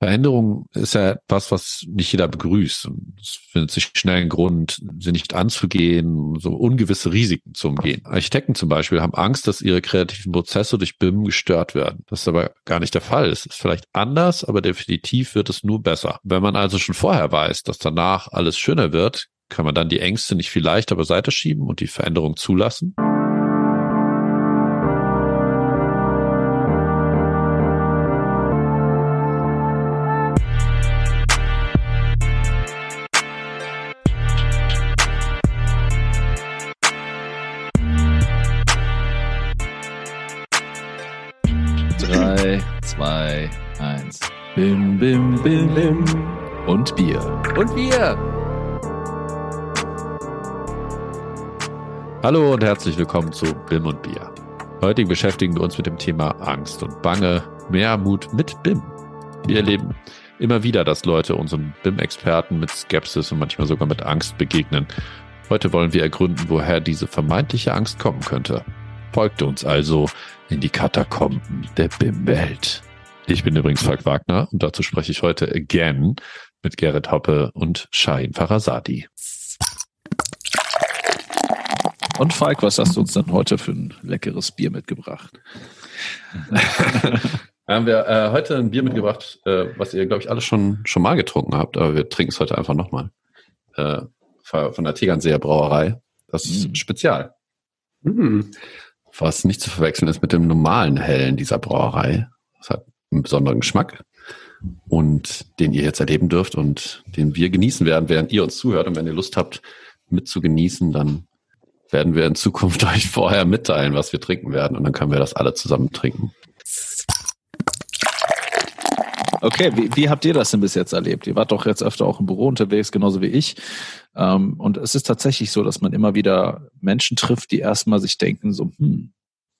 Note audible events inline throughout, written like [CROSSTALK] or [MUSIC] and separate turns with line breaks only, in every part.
Veränderung ist ja etwas, was nicht jeder begrüßt. Es findet sich schnell ein Grund, sie nicht anzugehen, so ungewisse Risiken zu umgehen. Architekten zum Beispiel haben Angst, dass ihre kreativen Prozesse durch BIM gestört werden. Das ist aber gar nicht der Fall. Es ist vielleicht anders, aber definitiv wird es nur besser. Wenn man also schon vorher weiß, dass danach alles schöner wird, kann man dann die Ängste nicht viel leichter beiseite schieben und die Veränderung zulassen.
Bim, bim, bim, bim. Und Bier.
Und Bier. Hallo und herzlich willkommen zu Bim und Bier. Heute beschäftigen wir uns mit dem Thema Angst und Bange, mehr Mut mit BIM. Wir erleben immer wieder, dass Leute unseren BIM-Experten mit Skepsis und manchmal sogar mit Angst begegnen. Heute wollen wir ergründen, woher diese vermeintliche Angst kommen könnte. Folgt uns also in die Katakomben der BIM-Welt. Ich bin übrigens Falk Wagner und dazu spreche ich heute again mit Gerrit Hoppe und Shahin Farasadi.
Und Falk, was hast du uns dann heute für ein leckeres Bier mitgebracht? [LAUGHS]
haben wir äh, heute ein Bier mitgebracht, äh, was ihr, glaube ich, alle schon, schon mal getrunken habt, aber wir trinken es heute einfach nochmal. Äh, von der Tegernseer Brauerei. Das ist mm. Spezial. Mm. Was nicht zu verwechseln ist mit dem normalen Hellen dieser Brauerei. Das hat einen besonderen Geschmack und den ihr jetzt erleben dürft und den wir genießen werden, während ihr uns zuhört. Und wenn ihr Lust habt, mit zu genießen, dann werden wir in Zukunft [LAUGHS] euch vorher mitteilen, was wir trinken werden. Und dann können wir das alle zusammen trinken.
Okay, wie, wie habt ihr das denn bis jetzt erlebt? Ihr wart doch jetzt öfter auch im Büro unterwegs, genauso wie ich. Ähm, und es ist tatsächlich so, dass man immer wieder Menschen trifft, die erstmal sich denken, so, hm,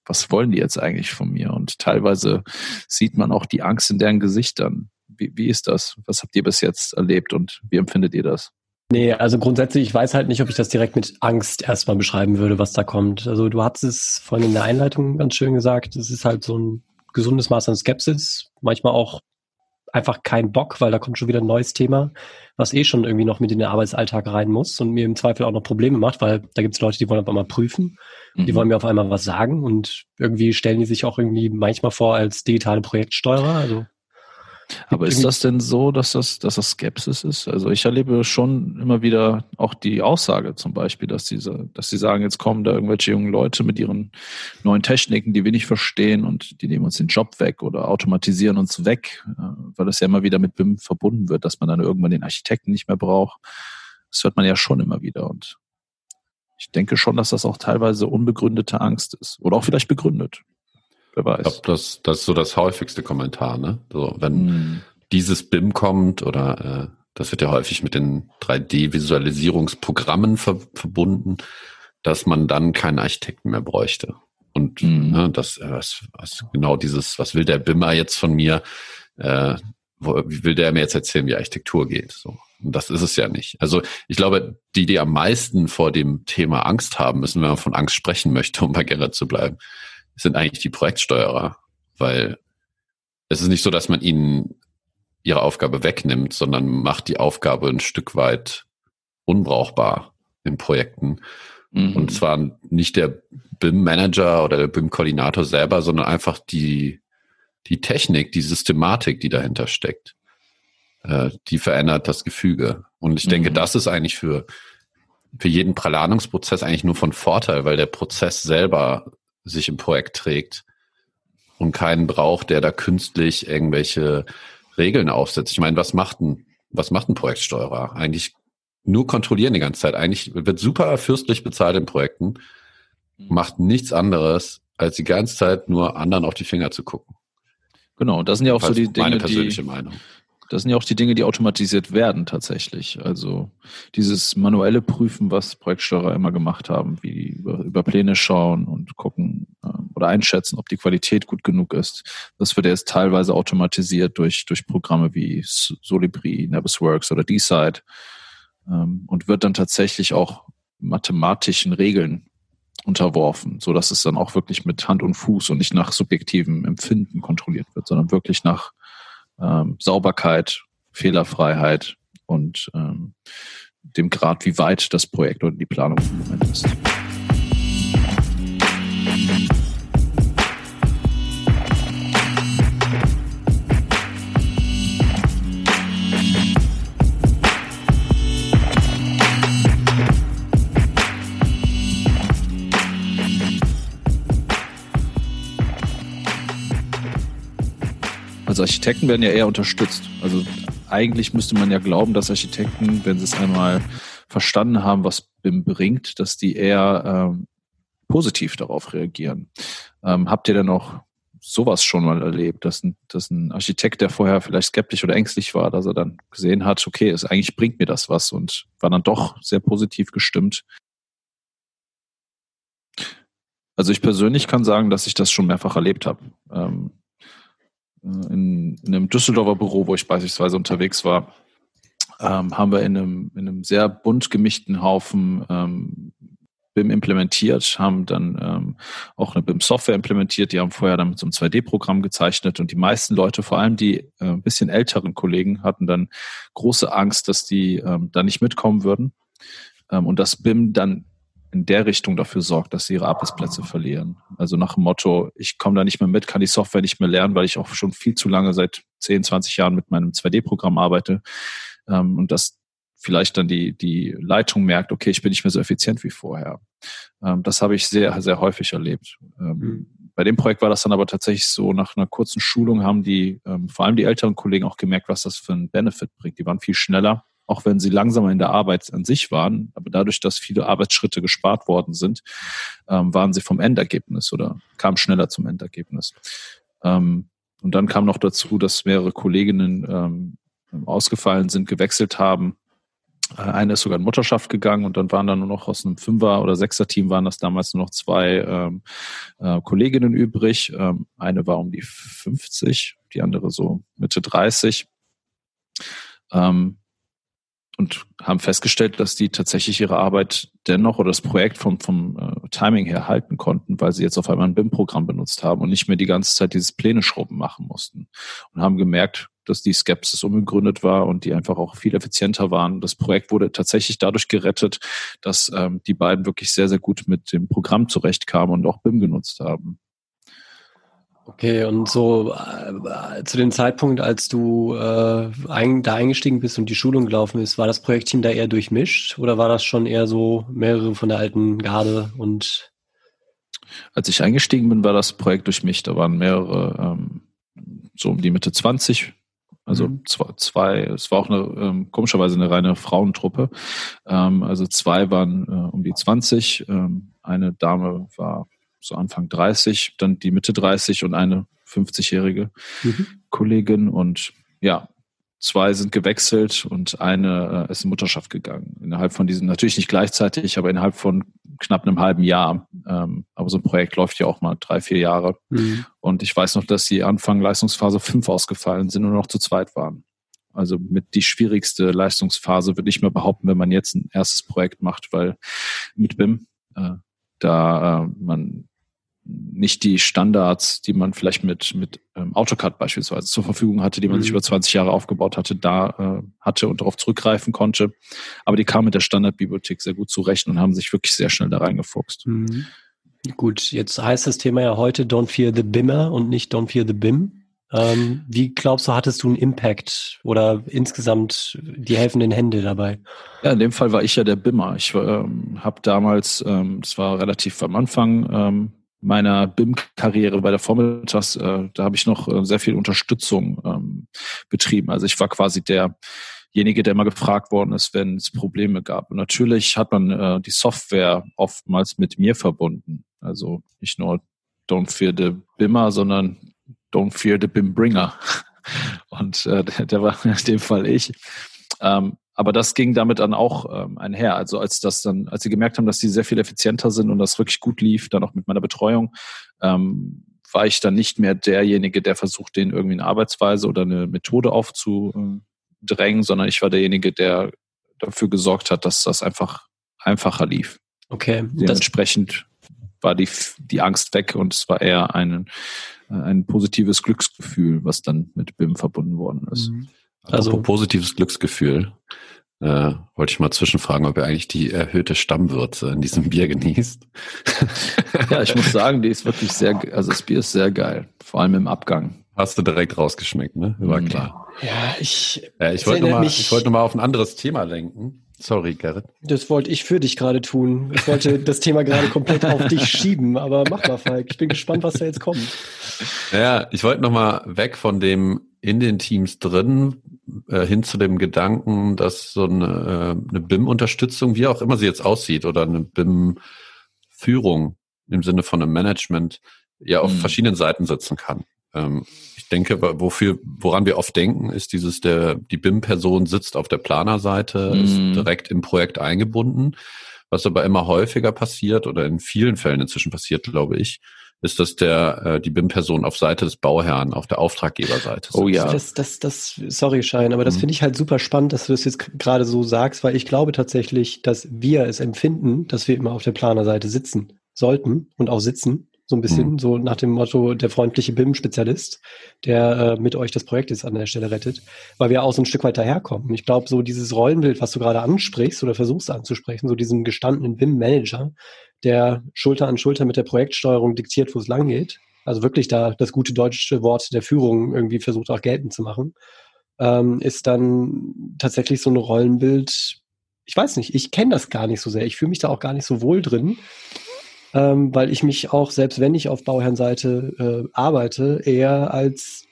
was wollen die jetzt eigentlich von mir? Und teilweise sieht man auch die Angst in deren Gesichtern. Wie, wie ist das? Was habt ihr bis jetzt erlebt und wie empfindet ihr das?
Nee, also grundsätzlich, ich weiß halt nicht, ob ich das direkt mit Angst erstmal beschreiben würde, was da kommt. Also du hattest es vorhin in der Einleitung ganz schön gesagt, es ist halt so ein gesundes Maß an Skepsis, manchmal auch einfach kein Bock, weil da kommt schon wieder ein neues Thema, was eh schon irgendwie noch mit in den Arbeitsalltag rein muss und mir im Zweifel auch noch Probleme macht, weil da gibt es Leute, die wollen auf einmal prüfen, mhm. die wollen mir auf einmal was sagen und irgendwie stellen die sich auch irgendwie manchmal vor als digitale Projektsteuerer. Also
aber ist das denn so, dass das, dass das Skepsis ist? Also ich erlebe schon immer wieder auch die Aussage zum Beispiel, dass diese, dass sie sagen, jetzt kommen da irgendwelche jungen Leute mit ihren neuen Techniken, die wir nicht verstehen und die nehmen uns den Job weg oder automatisieren uns weg, äh, weil das ja immer wieder mit BIM verbunden wird, dass man dann irgendwann den Architekten nicht mehr braucht. Das hört man ja schon immer wieder und ich denke schon, dass das auch teilweise unbegründete Angst ist oder auch vielleicht begründet.
Wer weiß. Ich glaube, das, das ist so das häufigste Kommentar, ne? So, wenn mm. dieses BIM kommt oder äh, das wird ja häufig mit den 3D-Visualisierungsprogrammen ver verbunden, dass man dann keinen Architekten mehr bräuchte. Und mm. ne, das, äh, was, was genau dieses, was will der BIMer jetzt von mir? Äh, wo, wie will der mir jetzt erzählen, wie Architektur geht? So. Und das ist es ja nicht. Also ich glaube, die, die am meisten vor dem Thema Angst haben müssen, wenn man von Angst sprechen möchte, um bei Gerrit zu bleiben, sind eigentlich die Projektsteuerer, weil es ist nicht so, dass man ihnen ihre Aufgabe wegnimmt, sondern macht die Aufgabe ein Stück weit unbrauchbar in Projekten. Mhm. Und zwar nicht der BIM-Manager oder der BIM-Koordinator selber, sondern einfach die, die Technik, die Systematik, die dahinter steckt. Äh, die verändert das Gefüge. Und ich mhm. denke, das ist eigentlich für, für jeden Planungsprozess eigentlich nur von Vorteil, weil der Prozess selber sich im Projekt trägt und keinen braucht, der da künstlich irgendwelche Regeln aufsetzt. Ich meine, was macht ein, was macht ein Projektsteuerer? Eigentlich nur kontrollieren die ganze Zeit. Eigentlich wird super fürstlich bezahlt in Projekten, mhm. macht nichts anderes, als die ganze Zeit nur anderen auf die Finger zu gucken.
Genau, das sind ja auch so die
Dinge, meine persönliche die, Meinung.
Das sind ja auch die Dinge, die automatisiert werden tatsächlich. Also dieses manuelle Prüfen, was Projektsteuerer immer gemacht haben, wie über, über Pläne schauen und gucken oder einschätzen, ob die Qualität gut genug ist. Das wird jetzt teilweise automatisiert durch, durch Programme wie Solibri, Navisworks oder DeSide ähm, und wird dann tatsächlich auch mathematischen Regeln unterworfen, so dass es dann auch wirklich mit Hand und Fuß und nicht nach subjektivem Empfinden kontrolliert wird, sondern wirklich nach ähm, Sauberkeit, Fehlerfreiheit und ähm, dem Grad, wie weit das Projekt oder die Planung im Moment ist. Also Architekten werden ja eher unterstützt. Also eigentlich müsste man ja glauben, dass Architekten, wenn sie es einmal verstanden haben, was BIM bringt, dass die eher ähm, positiv darauf reagieren. Ähm, habt ihr denn auch sowas schon mal erlebt, dass ein, dass ein Architekt, der vorher vielleicht skeptisch oder ängstlich war, dass er dann gesehen hat, okay, es eigentlich bringt mir das was und war dann doch sehr positiv gestimmt. Also ich persönlich kann sagen, dass ich das schon mehrfach erlebt habe. Ähm, in, in einem Düsseldorfer Büro, wo ich beispielsweise unterwegs war, ähm, haben wir in einem, in einem sehr bunt gemischten Haufen ähm, BIM implementiert, haben dann ähm, auch eine BIM-Software implementiert, die haben vorher dann mit so einem 2D-Programm gezeichnet. Und die meisten Leute, vor allem die äh, ein bisschen älteren Kollegen, hatten dann große Angst, dass die ähm, da nicht mitkommen würden. Ähm, und dass BIM dann in der Richtung dafür sorgt, dass sie ihre Arbeitsplätze verlieren. Also nach dem Motto, ich komme da nicht mehr mit, kann die Software nicht mehr lernen, weil ich auch schon viel zu lange seit 10, 20 Jahren mit meinem 2D-Programm arbeite. Ähm, und dass vielleicht dann die, die Leitung merkt, okay, ich bin nicht mehr so effizient wie vorher. Ähm, das habe ich sehr, sehr häufig erlebt. Ähm, mhm. Bei dem Projekt war das dann aber tatsächlich so, nach einer kurzen Schulung haben die, ähm, vor allem die älteren Kollegen auch gemerkt, was das für einen Benefit bringt. Die waren viel schneller auch wenn sie langsamer in der Arbeit an sich waren, aber dadurch, dass viele Arbeitsschritte gespart worden sind, ähm, waren sie vom Endergebnis oder kamen schneller zum Endergebnis. Ähm, und dann kam noch dazu, dass mehrere Kolleginnen ähm, ausgefallen sind, gewechselt haben. Äh, eine ist sogar in Mutterschaft gegangen und dann waren da nur noch aus einem Fünfer- oder Sechser-Team waren das damals nur noch zwei ähm, äh, Kolleginnen übrig. Ähm, eine war um die 50, die andere so Mitte 30. Ähm, und haben festgestellt, dass die tatsächlich ihre Arbeit dennoch oder das Projekt vom, vom äh, Timing her halten konnten, weil sie jetzt auf einmal ein BIM-Programm benutzt haben und nicht mehr die ganze Zeit dieses Pläne-Schrubben machen mussten. Und haben gemerkt, dass die Skepsis unbegründet war und die einfach auch viel effizienter waren. Das Projekt wurde tatsächlich dadurch gerettet, dass ähm, die beiden wirklich sehr, sehr gut mit dem Programm zurechtkamen und auch BIM genutzt haben.
Okay, und so äh, zu dem Zeitpunkt, als du äh, ein, da eingestiegen bist und die Schulung gelaufen ist, war das Projektteam da eher durchmischt oder war das schon eher so mehrere von der alten Garde und
als ich eingestiegen bin, war das Projekt durchmischt. Da waren mehrere, ähm, so um die Mitte 20, also mhm. zwei, zwei, es war auch eine, ähm, komischerweise eine reine Frauentruppe. Ähm, also zwei waren äh, um die 20, ähm, eine Dame war so Anfang 30, dann die Mitte 30 und eine 50-jährige mhm. Kollegin. Und ja, zwei sind gewechselt und eine äh, ist in Mutterschaft gegangen. Innerhalb von diesen, natürlich nicht gleichzeitig, aber innerhalb von knapp einem halben Jahr. Ähm, aber so ein Projekt läuft ja auch mal drei, vier Jahre. Mhm. Und ich weiß noch, dass sie Anfang Leistungsphase 5 ausgefallen sind und noch zu zweit waren. Also mit die schwierigste Leistungsphase würde ich mir behaupten, wenn man jetzt ein erstes Projekt macht, weil mit BIM, äh, da äh, man nicht die Standards, die man vielleicht mit, mit ähm, AutoCAD beispielsweise zur Verfügung hatte, die man mhm. sich über 20 Jahre aufgebaut hatte, da äh, hatte und darauf zurückgreifen konnte. Aber die kamen mit der Standardbibliothek sehr gut zurecht und haben sich wirklich sehr schnell da reingefuchst.
Mhm. Gut, jetzt heißt das Thema ja heute Don't Fear the Bimmer und nicht Don't Fear the BIM. Ähm, wie glaubst du, hattest du einen Impact oder insgesamt die helfenden Hände dabei?
Ja, in dem Fall war ich ja der Bimmer. Ich ähm, habe damals, ähm, das war relativ am Anfang, ähm, meiner BIM-Karriere bei der Formitas, äh, da habe ich noch äh, sehr viel Unterstützung ähm, betrieben. Also ich war quasi derjenige, der mal gefragt worden ist, wenn es Probleme gab. Und natürlich hat man äh, die Software oftmals mit mir verbunden. Also nicht nur Don't Fear the Bimmer, sondern Don't Fear the BIM Bringer. [LAUGHS] Und äh, der, der war in dem Fall ich. Ähm, aber das ging damit dann auch ähm, einher. Also als das dann, als sie gemerkt haben, dass sie sehr viel effizienter sind und das wirklich gut lief, dann auch mit meiner Betreuung, ähm, war ich dann nicht mehr derjenige, der versucht, denen irgendwie eine Arbeitsweise oder eine Methode aufzudrängen, sondern ich war derjenige, der dafür gesorgt hat, dass das einfach einfacher lief.
Okay.
Dementsprechend war die, die Angst weg und es war eher ein, ein positives Glücksgefühl, was dann mit BIM verbunden worden ist.
Also positives Glücksgefühl. Äh, wollte ich mal zwischenfragen, ob er eigentlich die erhöhte Stammwürze in diesem Bier genießt.
ja, ich muss sagen, die ist wirklich sehr, also das Bier ist sehr geil. Vor allem im Abgang.
Hast du direkt rausgeschmeckt, ne? War mhm. klar.
Ja, ich.
Ja, ich wollte nochmal, ich wollte nochmal auf ein anderes Thema lenken. Sorry, Gerrit.
Das wollte ich für dich gerade tun. Ich wollte [LAUGHS] das Thema gerade komplett auf dich schieben, aber mach mal, Falk. Ich bin gespannt, was da jetzt kommt.
Ja, ich wollte nochmal weg von dem in den Teams drin äh, hin zu dem Gedanken, dass so eine, äh, eine BIM-Unterstützung, wie auch immer sie jetzt aussieht, oder eine BIM-Führung im Sinne von einem Management, ja auf mhm. verschiedenen Seiten sitzen kann. Ähm, ich denke, wofür, woran wir oft denken, ist dieses, der, die BIM-Person sitzt auf der Planerseite, mhm. ist direkt im Projekt eingebunden. Was aber immer häufiger passiert oder in vielen Fällen inzwischen passiert, glaube ich, ist, dass der äh, die BIM-Person auf Seite des Bauherrn, auf der Auftraggeberseite
Oh ja. Das, das, das, sorry, Schein, aber das mhm. finde ich halt super spannend, dass du das jetzt gerade so sagst, weil ich glaube tatsächlich, dass wir es empfinden, dass wir immer auf der Planerseite sitzen sollten und auch sitzen. So ein bisschen, mhm. so nach dem Motto, der freundliche BIM-Spezialist, der äh, mit euch das Projekt jetzt an der Stelle rettet, weil wir auch so ein Stück weit daherkommen. Ich glaube, so dieses Rollenbild, was du gerade ansprichst oder versuchst anzusprechen, so diesen gestandenen BIM-Manager, der Schulter an Schulter mit der Projektsteuerung diktiert, wo es lang geht. Also wirklich da das gute deutsche Wort der Führung irgendwie versucht auch geltend zu machen, ähm, ist dann tatsächlich so ein Rollenbild. Ich weiß nicht, ich kenne das gar nicht so sehr. Ich fühle mich da auch gar nicht so wohl drin ähm, weil ich mich auch, selbst wenn ich auf Bauherrnseite äh, arbeite, eher als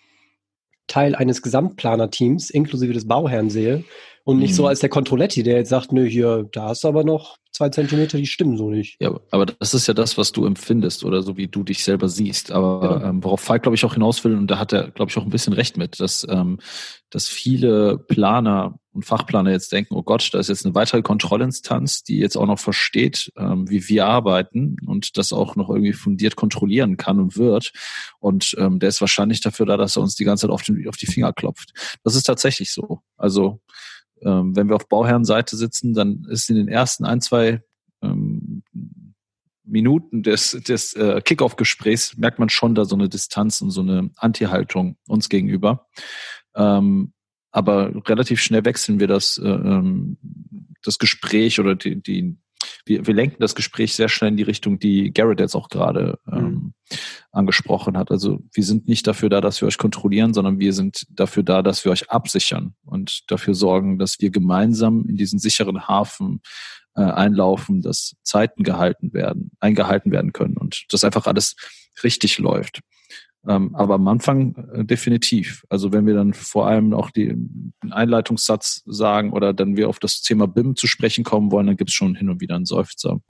Teil eines Gesamtplanerteams inklusive des Bauherrn sehe und nicht mhm. so als der Controletti, der jetzt sagt, nö, hier, da hast du aber noch zwei Zentimeter, die stimmen so nicht.
Ja, aber das ist ja das, was du empfindest oder so wie du dich selber siehst. Aber ja. Genau. ähm, worauf Falk, glaube ich, auch hinaus will, und da hat er, glaube ich, auch ein bisschen recht mit, dass, ähm, dass viele Planer und Fachplaner jetzt denken, oh Gott, da ist jetzt eine weitere Kontrollinstanz, die jetzt auch noch versteht, ähm, wie wir arbeiten und das auch noch irgendwie fundiert kontrollieren kann und wird. Und ähm, der ist wahrscheinlich dafür da, dass er uns die ganze Zeit auf, den, auf die Finger klopft. Das ist tatsächlich so. Also ähm, wenn wir auf Bauherrenseite sitzen, dann ist in den ersten ein, zwei ähm, Minuten des, des äh, Kickoff-Gesprächs merkt man schon da so eine Distanz und so eine Anti-Haltung uns gegenüber. Ähm, aber relativ schnell wechseln wir das, äh, ähm, das Gespräch oder die, die, wir, wir lenken das Gespräch sehr schnell in die Richtung, die Garrett jetzt auch gerade ähm, mhm. angesprochen hat. Also wir sind nicht dafür da, dass wir euch kontrollieren, sondern wir sind dafür da, dass wir euch absichern und dafür sorgen, dass wir gemeinsam in diesen sicheren Hafen äh, einlaufen, dass Zeiten gehalten werden, eingehalten werden können und dass einfach alles richtig läuft. Ähm, aber am Anfang äh, definitiv. Also wenn wir dann vor allem auch die, den Einleitungssatz sagen oder dann wir auf das Thema BIM zu sprechen kommen wollen, dann gibt es schon hin und wieder einen Seufzer.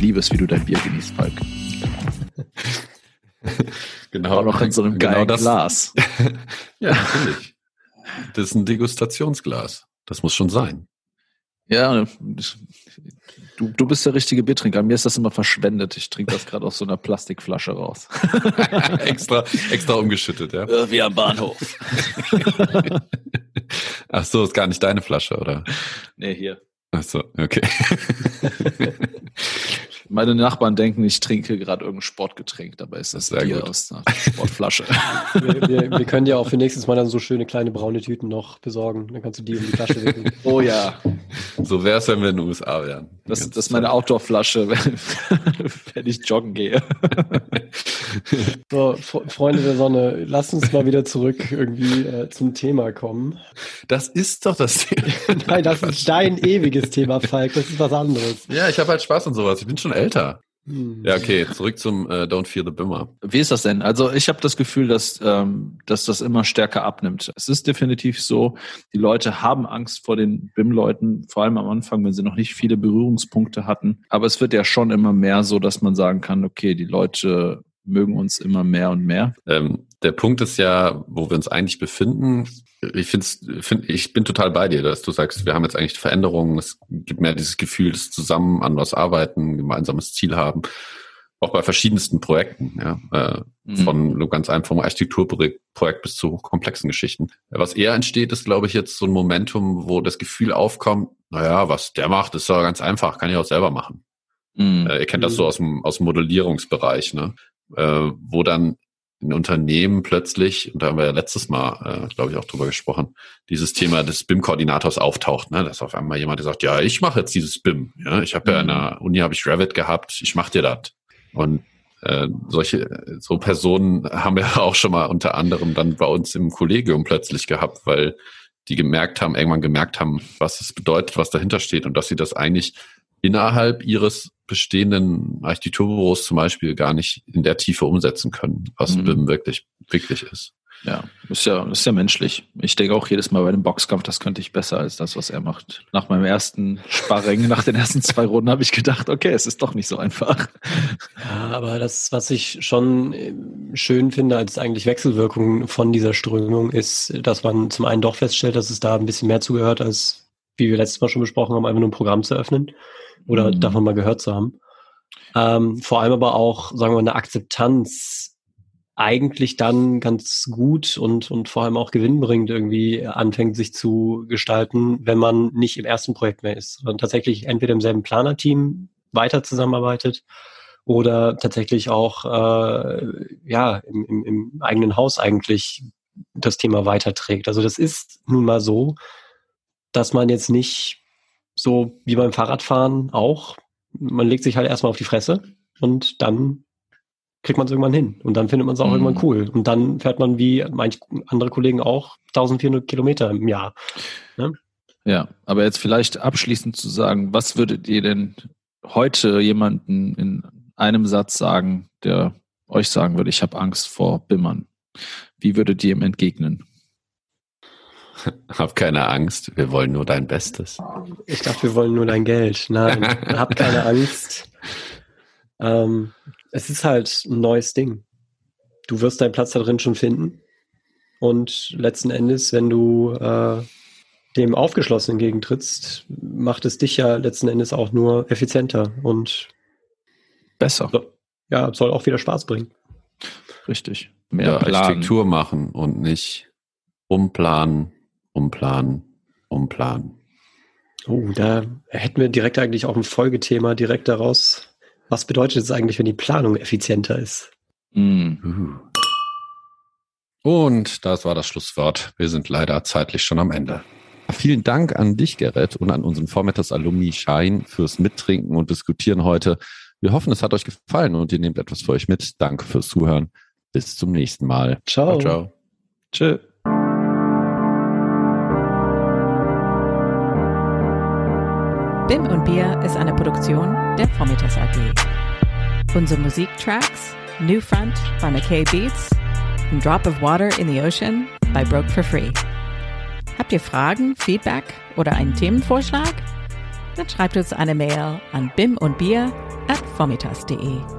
Liebe es, wie du dein Bier genießt, Falk. [LAUGHS]
genau. Auch
noch in so einem genau geilen das, Glas. [LAUGHS]
ja, natürlich. Das ist ein Degustationsglas. Das muss schon sein.
Ja, du, du bist der richtige Biertrinker. Mir ist das immer verschwendet. Ich trinke das gerade aus so einer Plastikflasche raus. [LAUGHS]
extra, extra umgeschüttet, ja.
Wie am Bahnhof.
Ach so, ist gar nicht deine Flasche, oder?
Nee, hier.
Ach so, okay.
Meine Nachbarn denken, ich trinke gerade irgendein Sportgetränk, dabei ist das, das Bier gut. aus einer Sportflasche. [LAUGHS]
wir, wir, wir, können dir auch für nächstes Mal dann so schöne kleine braune Tüten noch besorgen. Dann kannst du die um die Flasche wickeln. [LAUGHS]
Oh ja.
So wäre es, wenn wir in den USA wären.
Das, das ist meine Outdoor-Flasche, [LAUGHS] wenn, wenn ich joggen gehe. [LAUGHS]
So, Freunde der Sonne, lasst uns mal wieder zurück irgendwie äh, zum Thema kommen.
Das ist doch das
Thema. [LAUGHS] Nein, das ist dein ewiges Thema, Falk. Das ist was anderes.
Ja, ich habe halt Spaß und sowas. Ich bin schon älter. Hm. Ja, okay, zurück zum äh, Don't Fear the Bimmer.
Wie ist das denn? Also ich habe das Gefühl, dass, ähm, dass das immer stärker abnimmt. Es ist definitiv so, die Leute haben Angst vor den BIM-Leuten, vor allem am Anfang, wenn sie noch nicht viele Berührungspunkte hatten. Aber es wird ja schon immer mehr so, dass man sagen kann, okay, die Leute mögen uns immer mehr und mehr.
Ähm, der Punkt ist ja, wo wir uns eigentlich befinden. Ich finde, find, ich bin total bei dir, dass du sagst, wir haben jetzt eigentlich Veränderungen. Es gibt mehr dieses Gefühl, dass zusammen an was arbeiten, gemeinsames Ziel haben. Auch bei verschiedensten Projekten, ja, äh, mhm. von ganz einfachem Architekturprojekt bis zu hochkomplexen Geschichten. Was eher entsteht, ist, glaube ich, jetzt so ein Momentum, wo das Gefühl aufkommt, naja, was der macht, ist ja ganz einfach, kann ich auch selber machen. Mhm. Äh, ihr kennt das so aus dem, aus dem Modellierungsbereich, ne? Äh, wo dann in Unternehmen plötzlich, und da haben wir ja letztes Mal, äh, glaube ich, auch drüber gesprochen, dieses Thema des BIM-Koordinators auftaucht, ne? dass auf einmal jemand sagt, ja, ich mache jetzt dieses BIM. Ja? Ich habe mhm. ja in der Uni habe ich Revit gehabt, ich mache dir das. Und äh, solche so Personen haben wir [LAUGHS] auch schon mal unter anderem dann bei uns im Kollegium plötzlich gehabt, weil die gemerkt haben, irgendwann gemerkt haben, was es bedeutet, was dahinter steht und dass sie das eigentlich innerhalb ihres bestehenden Architekturbüros zum Beispiel gar nicht in der Tiefe umsetzen können, was mhm. BIM wirklich, wirklich ist.
Ja, ist ja, ist ja menschlich. Ich denke auch jedes Mal bei dem Boxkampf, das könnte ich besser als das, was er macht. Nach meinem ersten Sparring, nach den ersten zwei Runden habe ich gedacht, okay, es ist doch nicht so einfach.
Ja, aber das, was ich schon äh, schön finde als eigentlich Wechselwirkung von dieser Strömung, ist, dass man zum einen doch feststellt, dass es da ein bisschen mehr zugehört, als wie wir letztes Mal schon besprochen haben, einfach nur ein Programm zu öffnen oder mhm. davon mal gehört zu haben. Ähm, vor allem aber auch, sagen wir mal, eine Akzeptanz eigentlich dann ganz gut und, und vor allem auch gewinnbringend irgendwie anfängt sich zu gestalten, wenn man nicht im ersten Projekt mehr ist, sondern tatsächlich entweder im selben Planerteam weiter zusammenarbeitet oder tatsächlich auch äh, ja im, im, im eigenen Haus eigentlich das Thema weiterträgt. Also das ist nun mal so, dass man jetzt nicht so wie beim Fahrradfahren auch. Man legt sich halt erstmal auf die Fresse und dann kriegt man es irgendwann hin. Und dann findet man es auch mhm. irgendwann cool. Und dann fährt man wie manche andere Kollegen auch 1400 Kilometer im Jahr.
Ne? Ja, aber jetzt vielleicht abschließend zu sagen, was würdet ihr denn heute jemanden in einem Satz sagen, der euch sagen würde, ich habe Angst vor Bimmern? Wie würdet ihr ihm entgegnen? [LAUGHS]
Hab keine Angst, wir wollen nur dein Bestes.
Ich dachte, wir wollen nur dein Geld. Nein, [LAUGHS] hab keine Angst. Ähm, es ist halt ein neues Ding. Du wirst deinen Platz da drin schon finden. Und letzten Endes, wenn du äh, dem aufgeschlossen entgegentrittst, macht es dich ja letzten Endes auch nur effizienter und
besser.
So, ja, soll auch wieder Spaß bringen.
Richtig.
Mehr ja, Architektur machen und nicht umplanen, umplanen, umplanen.
Oh, da hätten wir direkt eigentlich auch ein Folgethema direkt daraus. Was bedeutet es eigentlich, wenn die Planung effizienter ist? Mm.
Und das war das Schlusswort. Wir sind leider zeitlich schon am Ende. Vielen Dank an dich, Gerrit, und an unseren Vormittags Alumni Schein fürs Mittrinken und Diskutieren heute. Wir hoffen, es hat euch gefallen und ihr nehmt etwas für euch mit. Danke fürs Zuhören. Bis zum nächsten Mal.
Ciao. ciao.
Tschö.
BIM und Bier ist eine Produktion der Vormittags AG. Unsere Musiktracks New Front by McKay Beats und Drop of Water in the Ocean by Broke for Free. Habt ihr Fragen, Feedback oder einen Themenvorschlag? Dann schreibt uns eine Mail an bimundbier at vormittags.de.